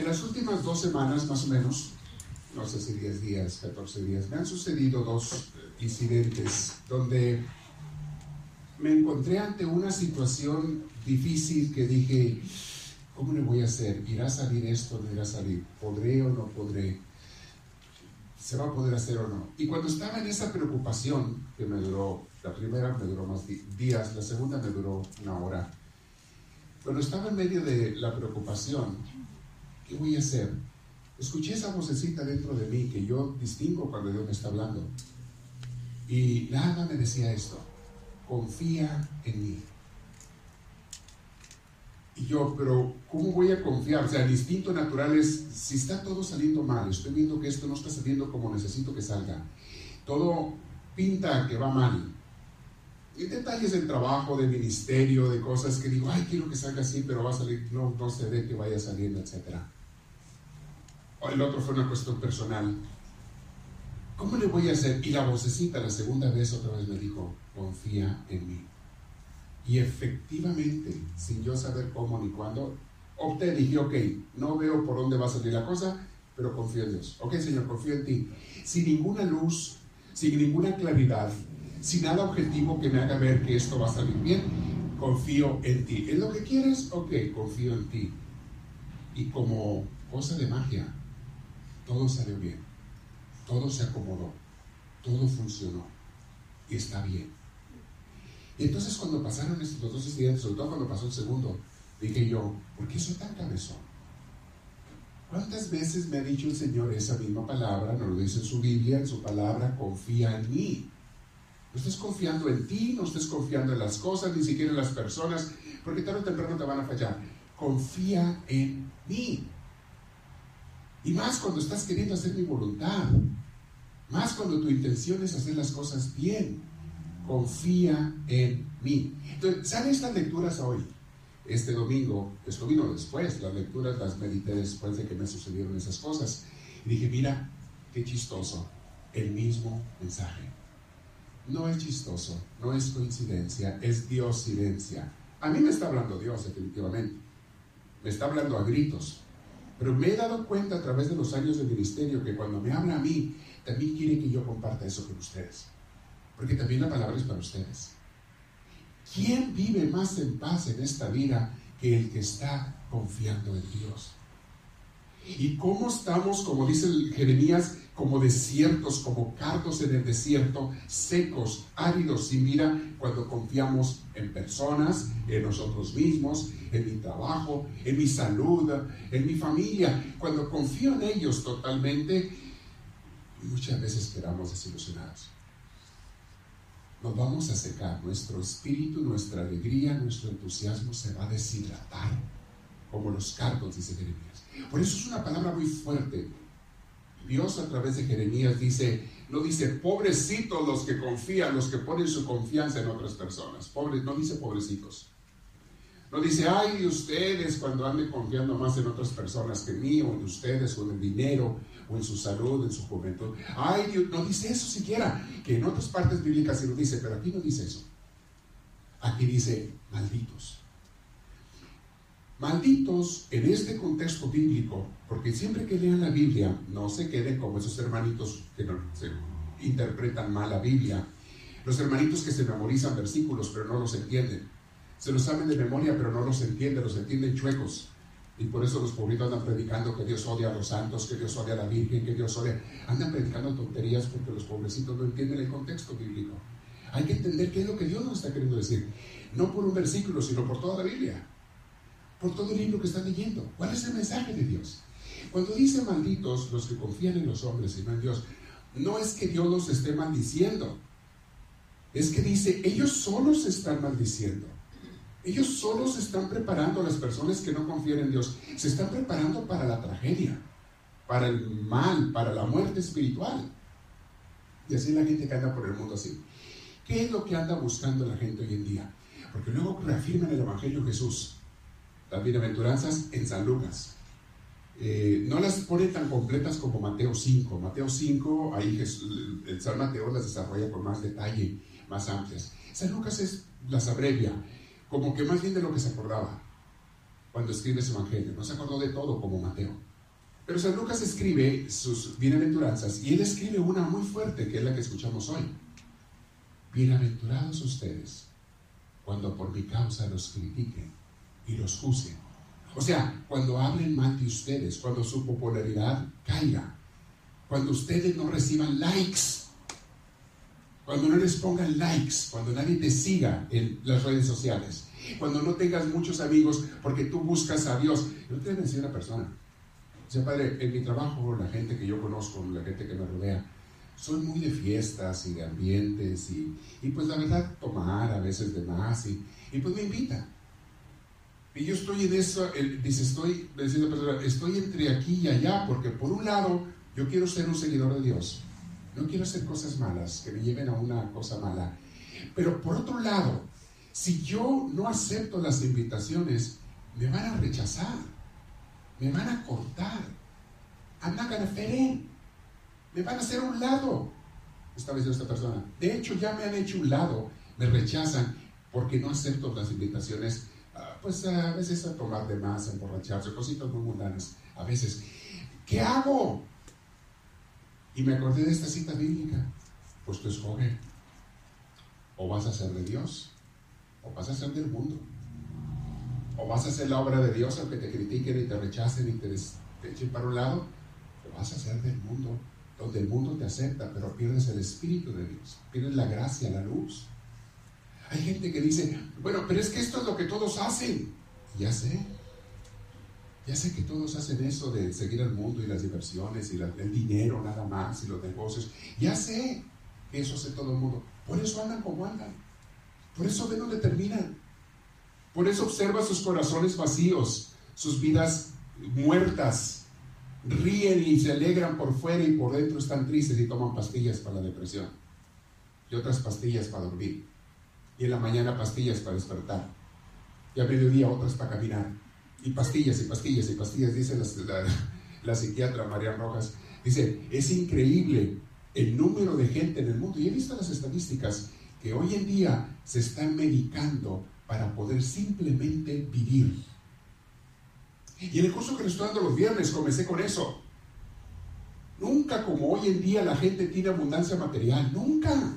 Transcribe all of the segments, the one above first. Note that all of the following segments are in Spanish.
En las últimas dos semanas, más o menos, no sé si 10 días, 14 días, me han sucedido dos incidentes donde me encontré ante una situación difícil que dije, ¿cómo le voy a hacer? ¿Irá a salir esto no irá a salir? ¿Podré o no podré? ¿Se va a poder hacer o no? Y cuando estaba en esa preocupación, que me duró, la primera me duró más días, la segunda me duró una hora, cuando estaba en medio de la preocupación, ¿qué voy a hacer? Escuché esa vocecita dentro de mí que yo distingo cuando Dios me está hablando. Y nada me decía esto, confía en mí. Y yo, pero ¿cómo voy a confiar? O sea, el instinto natural es, si está todo saliendo mal, estoy viendo que esto no está saliendo como necesito que salga, todo pinta que va mal. Y detalles del trabajo, de ministerio, de cosas que digo, ay, quiero que salga así, pero va a salir, no, no se ve que vaya saliendo, etc. El otro fue una cuestión personal. ¿Cómo le voy a hacer? Y la vocecita la segunda vez otra vez me dijo, confía en mí. Y efectivamente, sin yo saber cómo ni cuándo, opté, dije, ok, no veo por dónde va a salir la cosa, pero confío en Dios. Ok, Señor, confío en ti. Sin ninguna luz, sin ninguna claridad, sin nada objetivo que me haga ver que esto va a salir bien, confío en ti. ¿Es lo que quieres? Ok, confío en ti. Y como cosa de magia, todo salió bien. Todo se acomodó. Todo funcionó. Y está bien. Y entonces cuando pasaron estos dos incidentes, sobre todo cuando pasó el segundo, dije yo, ¿por qué soy tan cabezón? ¿Cuántas veces me ha dicho el Señor esa misma palabra? Nos lo dice en su Biblia, en su palabra, confía en mí. No estés confiando en ti, no estés confiando en las cosas, ni siquiera en las personas, porque tarde o temprano te van a fallar. Confía en mí. Y más cuando estás queriendo hacer mi voluntad. Más cuando tu intención es hacer las cosas bien confía en mí. Entonces, ¿saben estas lecturas hoy? Este domingo, esto vino después, las lecturas las medité después de que me sucedieron esas cosas. Y dije, mira, qué chistoso, el mismo mensaje. No es chistoso, no es coincidencia, es diosidencia. A mí me está hablando Dios, definitivamente. Me está hablando a gritos. Pero me he dado cuenta a través de los años de ministerio que cuando me habla a mí, también quiere que yo comparta eso con ustedes porque también la palabra es para ustedes. ¿Quién vive más en paz en esta vida que el que está confiando en Dios? ¿Y cómo estamos, como dice Jeremías, como desiertos, como cardos en el desierto, secos, áridos, sin vida, cuando confiamos en personas, en nosotros mismos, en mi trabajo, en mi salud, en mi familia? Cuando confío en ellos totalmente, muchas veces quedamos desilusionados nos vamos a secar, nuestro espíritu, nuestra alegría, nuestro entusiasmo se va a deshidratar, como los cardos, dice Jeremías. Por eso es una palabra muy fuerte. Dios a través de Jeremías dice, no dice pobrecitos los que confían, los que ponen su confianza en otras personas. Pobres, no dice pobrecitos. No dice, ay, ustedes cuando anden confiando más en otras personas que mí, o en ustedes, o en el dinero, o en su salud, en su juventud. Ay, no dice eso siquiera, que en otras partes bíblicas sí lo dice, pero aquí no dice eso. Aquí dice, malditos. Malditos en este contexto bíblico, porque siempre que lean la Biblia, no se queden como esos hermanitos que no, interpretan mal la Biblia, los hermanitos que se memorizan versículos pero no los entienden se los saben de memoria, pero no los entienden, los entienden chuecos. Y por eso los pobritos andan predicando que Dios odia a los santos, que Dios odia a la Virgen, que Dios odia. Andan predicando tonterías porque los pobrecitos no entienden el contexto bíblico. Hay que entender qué es lo que Dios nos está queriendo decir. No por un versículo, sino por toda la Biblia. Por todo el libro que están leyendo. ¿Cuál es el mensaje de Dios? Cuando dice malditos los que confían en los hombres y no en Dios, no es que Dios los esté maldiciendo. Es que dice, ellos solos están maldiciendo. Ellos solo se están preparando, las personas que no confían en Dios, se están preparando para la tragedia, para el mal, para la muerte espiritual. Y así la gente que anda por el mundo así. ¿Qué es lo que anda buscando la gente hoy en día? Porque luego reafirman el Evangelio Jesús, las bienaventuranzas en San Lucas. Eh, no las pone tan completas como Mateo 5. Mateo 5, ahí el San Mateo las desarrolla con más detalle, más amplias. San Lucas las abrevia como que más bien de lo que se acordaba. cuando escribe su evangelio. No se acordó de todo como Mateo. Pero San Lucas escribe sus bienaventuranzas y él escribe una muy fuerte, que es la que escuchamos hoy. Bienaventurados ustedes cuando por mi causa los critiquen y los juzguen. O sea, cuando hablen mal de ustedes, cuando su popularidad caiga, cuando ustedes no reciban likes, cuando no les pongan likes, cuando nadie te siga en las redes sociales, cuando no tengas muchos amigos porque tú buscas a Dios. Yo te voy a decir una persona. O padre, en mi trabajo, la gente que yo conozco, la gente que me rodea, soy muy de fiestas y de ambientes y, y pues la verdad tomar a veces de más y, y pues me invita. Y yo estoy en eso, dice, estoy, estoy entre aquí y allá, porque por un lado yo quiero ser un seguidor de Dios. No quiero hacer cosas malas que me lleven a una cosa mala. Pero por otro lado, si yo no acepto las invitaciones, me van a rechazar. Me van a cortar. I'm not Me van a hacer un lado. Estaba diciendo esta persona. De hecho, ya me han hecho un lado. Me rechazan porque no acepto las invitaciones. Pues a veces a tomar de más, a emborracharse, cositas muy mundanas. A veces. ¿Qué hago? Y me acordé de esta cita bíblica. Pues tú escoge. O vas a ser de Dios, o vas a ser del mundo. O vas a hacer la obra de Dios aunque te critiquen y te rechacen y te, echen para un lado. O vas a ser del mundo, donde el mundo te acepta, pero pierdes el Espíritu de Dios, pierdes la gracia, la luz. Hay gente que dice, bueno, pero es que esto es lo que todos hacen. Ya sé, ya sé que todos hacen eso de seguir al mundo y las diversiones y el dinero nada más y los negocios. Ya sé que eso hace todo el mundo. Por eso andan como andan. Por eso ven donde terminan. Por eso observa sus corazones vacíos, sus vidas muertas. Ríen y se alegran por fuera y por dentro están tristes y toman pastillas para la depresión. Y otras pastillas para dormir. Y en la mañana pastillas para despertar. Y a mediodía otras para caminar y pastillas y pastillas y pastillas, dice la, psiquiatra María Rojas. Dice, es increíble el número de gente en el mundo. Y he visto las estadísticas que hoy en día se están medicando para poder simplemente vivir. Y en el curso que le estoy dando los viernes comencé con eso. Nunca como hoy en día la gente tiene abundancia material, nunca.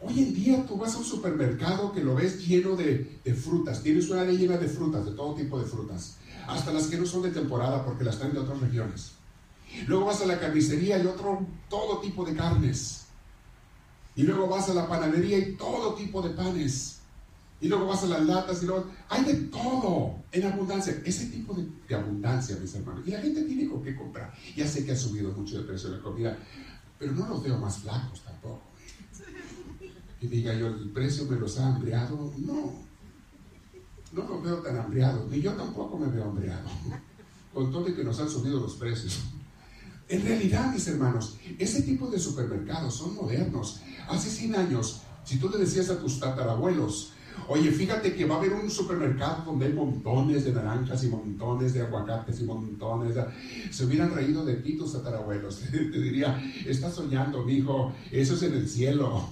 Hoy en día tú vas a un supermercado que lo ves lleno de, frutas, tienes una área llena de frutas, de todo tipo de frutas, hasta las que no son de temporada porque las traen de otras regiones. Luego vas a la carnicería y otro, todo tipo de carnes. Y luego vas a la panadería y todo tipo de panes. Y luego vas a las latas y luego... Hay de todo en abundancia. Ese tipo de, de abundancia, mis hermanos. Y la gente tiene con qué comprar. Ya sé que ha subido mucho de precio la comida, pero no los veo más flacos tampoco y diga yo, el precio me los ha hambriado. No, no los veo tan hambriados, ni yo tampoco me veo hambriado, con todo y que nos han subido los precios. En realidad, mis hermanos, ese tipo de supermercados son modernos. Hace 100 años, si tú le decías a tus tatarabuelos, Oye, fíjate que va a haber un supermercado donde hay montones de naranjas y montones de aguacates y montones de... Se hubieran reído de ti tus tatarabuelos. Te diría, estás soñando, mi hijo, eso es en el cielo.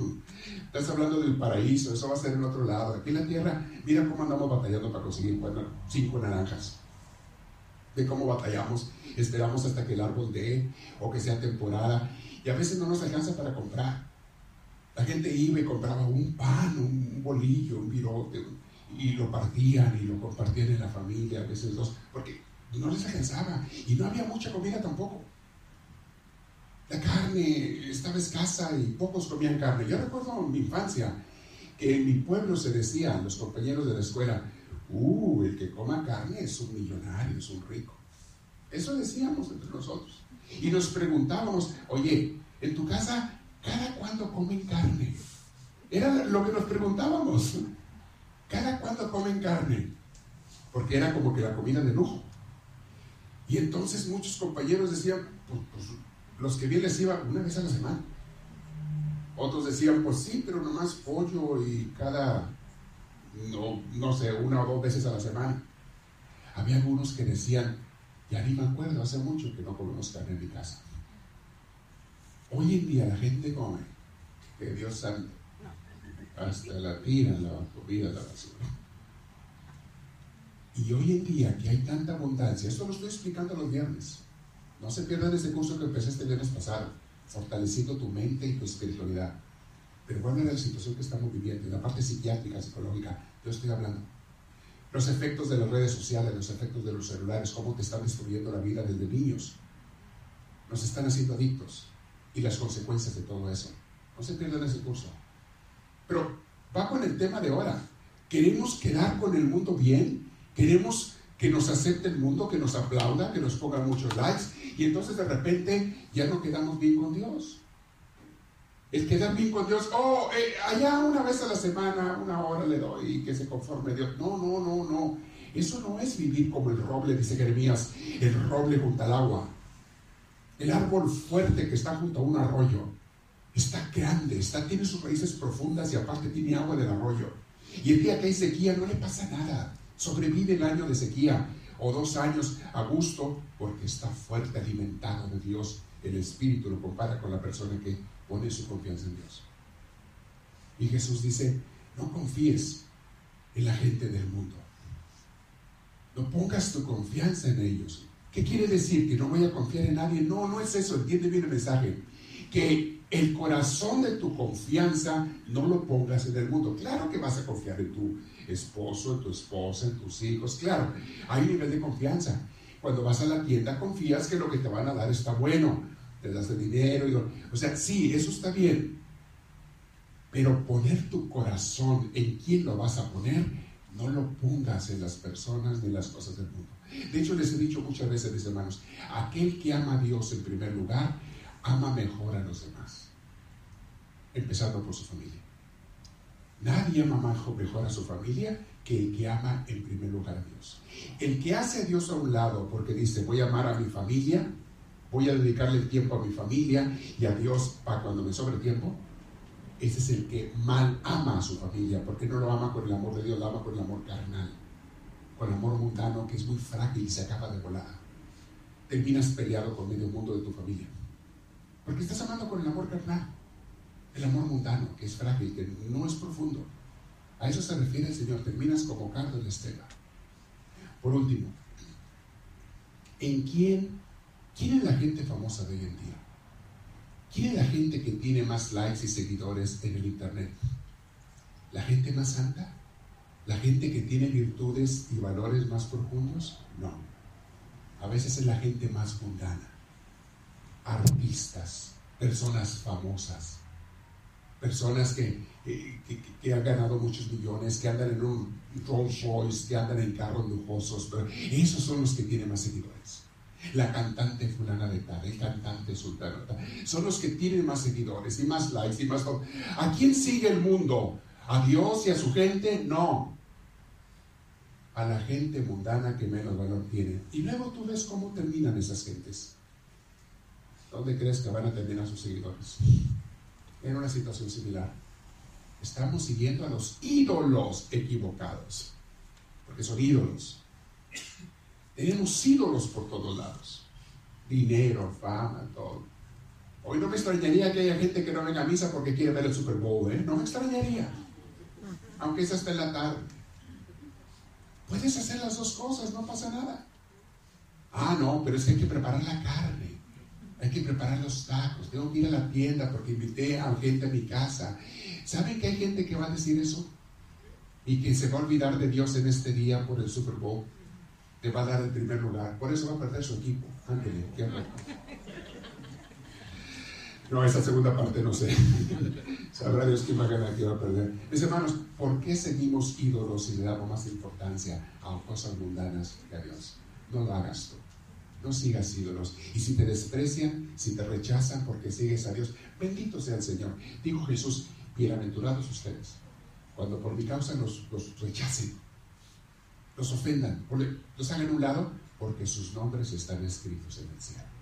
Estás hablando del paraíso, eso va a ser en otro lado. Aquí en la tierra, mira cómo andamos batallando para conseguir cinco naranjas. De cómo batallamos, esperamos hasta que el árbol dé o que sea temporada y a veces no nos alcanza para comprar. La gente iba y compraba un pan, un bolillo, un virote, y lo partían y lo compartían en la familia, a veces dos, porque no les alcanzaba y no había mucha comida tampoco. La carne estaba escasa y pocos comían carne. Yo recuerdo mi infancia que en mi pueblo se decía, los compañeros de la escuela, uh, el que coma carne es un millonario, es un rico. Eso decíamos entre nosotros. Y nos preguntábamos, oye, en tu casa ¿Cada cuándo comen carne? Era lo que nos preguntábamos. ¿Cada cuándo comen carne? Porque era como que la comida de lujo. Y entonces muchos compañeros decían, pues, pues, los que bien les iba una vez a la semana. Otros decían, pues sí, pero nomás pollo y cada, no, no sé, una o dos veces a la semana. Había algunos que decían, ya ni me acuerdo, hace mucho que no comemos carne en mi casa. Hoy en día la gente come, que Dios santo, hasta la tira la comida la basura. Y hoy en día que hay tanta abundancia, esto lo estoy explicando los viernes. No se pierdan ese curso que empecé este viernes pasado, fortaleciendo tu mente y tu espiritualidad. Pero bueno, es la situación que estamos viviendo, en la parte psiquiátrica, psicológica, yo estoy hablando. Los efectos de las redes sociales, los efectos de los celulares, cómo te están destruyendo la vida desde niños. Nos están haciendo adictos y las consecuencias de todo eso. No se pierdan ese curso. Pero va con el tema de ahora. ¿Queremos quedar con el mundo bien? ¿Queremos que nos acepte el mundo, que nos aplauda, que nos ponga muchos likes? Y entonces de repente ya no quedamos bien con Dios. El quedar bien con Dios, oh, eh, allá una vez a la semana, una hora le doy y que se conforme Dios. No, no, no, no. Eso no es vivir como el roble, dice Jeremías, el roble junto al agua. El árbol fuerte que está junto a un arroyo está grande, está, tiene sus raíces profundas y aparte tiene agua del arroyo. Y el día que hay sequía no le pasa nada. Sobrevive el año de sequía o dos años a gusto porque está fuerte, alimentado de Dios. El Espíritu lo compara con la persona que pone su confianza en Dios. Y Jesús dice, no confíes en la gente del mundo. No pongas tu confianza en ellos. ¿Qué quiere decir? ¿Que no voy a confiar en nadie? No, no es eso. Entiende bien el mensaje. Que el corazón de tu confianza no lo pongas en el mundo. Claro que vas a confiar en tu esposo, en tu esposa, en tus hijos. Claro, hay un nivel de confianza. Cuando vas a la tienda confías que lo que te van a dar está bueno. Te das el dinero. Y o sea, sí, eso está bien. Pero poner tu corazón en quién lo vas a poner, no lo pongas en las personas ni en las cosas del mundo. De hecho, les he dicho muchas veces, mis hermanos, aquel que ama a Dios en primer lugar, ama mejor a los demás, empezando por su familia. Nadie ama mejor a su familia que el que ama en primer lugar a Dios. El que hace a Dios a un lado porque dice, voy a amar a mi familia, voy a dedicarle el tiempo a mi familia y a Dios para cuando me sobre tiempo, ese es el que mal ama a su familia, porque no lo ama con el amor de Dios, lo ama con el amor carnal con amor mundano que es muy frágil y se acaba de volar. Terminas peleado con medio mundo de tu familia. Porque estás amando con el amor carnal. El amor mundano, que es frágil, que no es profundo. A eso se refiere el Señor. Terminas como Carlos de Estela. Por último, ¿en quién, quién es la gente famosa de hoy en día? ¿Quién es la gente que tiene más likes y seguidores en el Internet? ¿La gente más santa? ¿La gente que tiene virtudes y valores más profundos? No. A veces es la gente más mundana. Artistas, personas famosas, personas que, que, han ganado muchos millones, que andan en un Rolls Royce, que andan en carros lujosos, pero esos son los que tienen más seguidores. La cantante fulana de tal, el cantante sultano, son los que tienen más seguidores y más likes y más... ¿A quién sigue el mundo? ¿A Dios y a su gente? No a la gente mundana que menos valor tiene. Y luego tú ves cómo terminan esas gentes. ¿Dónde crees que van a terminar sus seguidores? En una situación similar. Estamos siguiendo a los ídolos equivocados. Porque son ídolos. Tenemos ídolos por todos lados. Dinero, fama, todo. Hoy no me extrañaría que haya gente que no venga a misa porque quiere ver el Super Bowl, ¿eh? No me extrañaría. Aunque es hasta en la tarde. Puedes hacer las dos cosas, no pasa nada. Ah, no, pero es que hay que preparar la carne. Hay que preparar los tacos. Tengo que ir a la tienda porque invité a gente a mi casa. ¿Saben que hay gente que va a decir eso? Y que se va a olvidar de Dios en este día por el Super Bowl. Te va a dar el primer lugar. Por eso va a perder su equipo. Ándale, qué no, esa segunda parte no sé. Sabrá Dios quién va a ganar, quién va a perder. Mis hermanos, ¿por qué seguimos ídolos y le damos más importancia a cosas mundanas que a Dios? No lo hagas tú. No sigas ídolos. Y si te desprecian, si te rechazan porque sigues a Dios, bendito sea el Señor. Dijo Jesús, bienaventurados ustedes, cuando por mi causa los, los rechacen, los ofendan, los hagan a un lado, porque sus nombres están escritos en el cielo.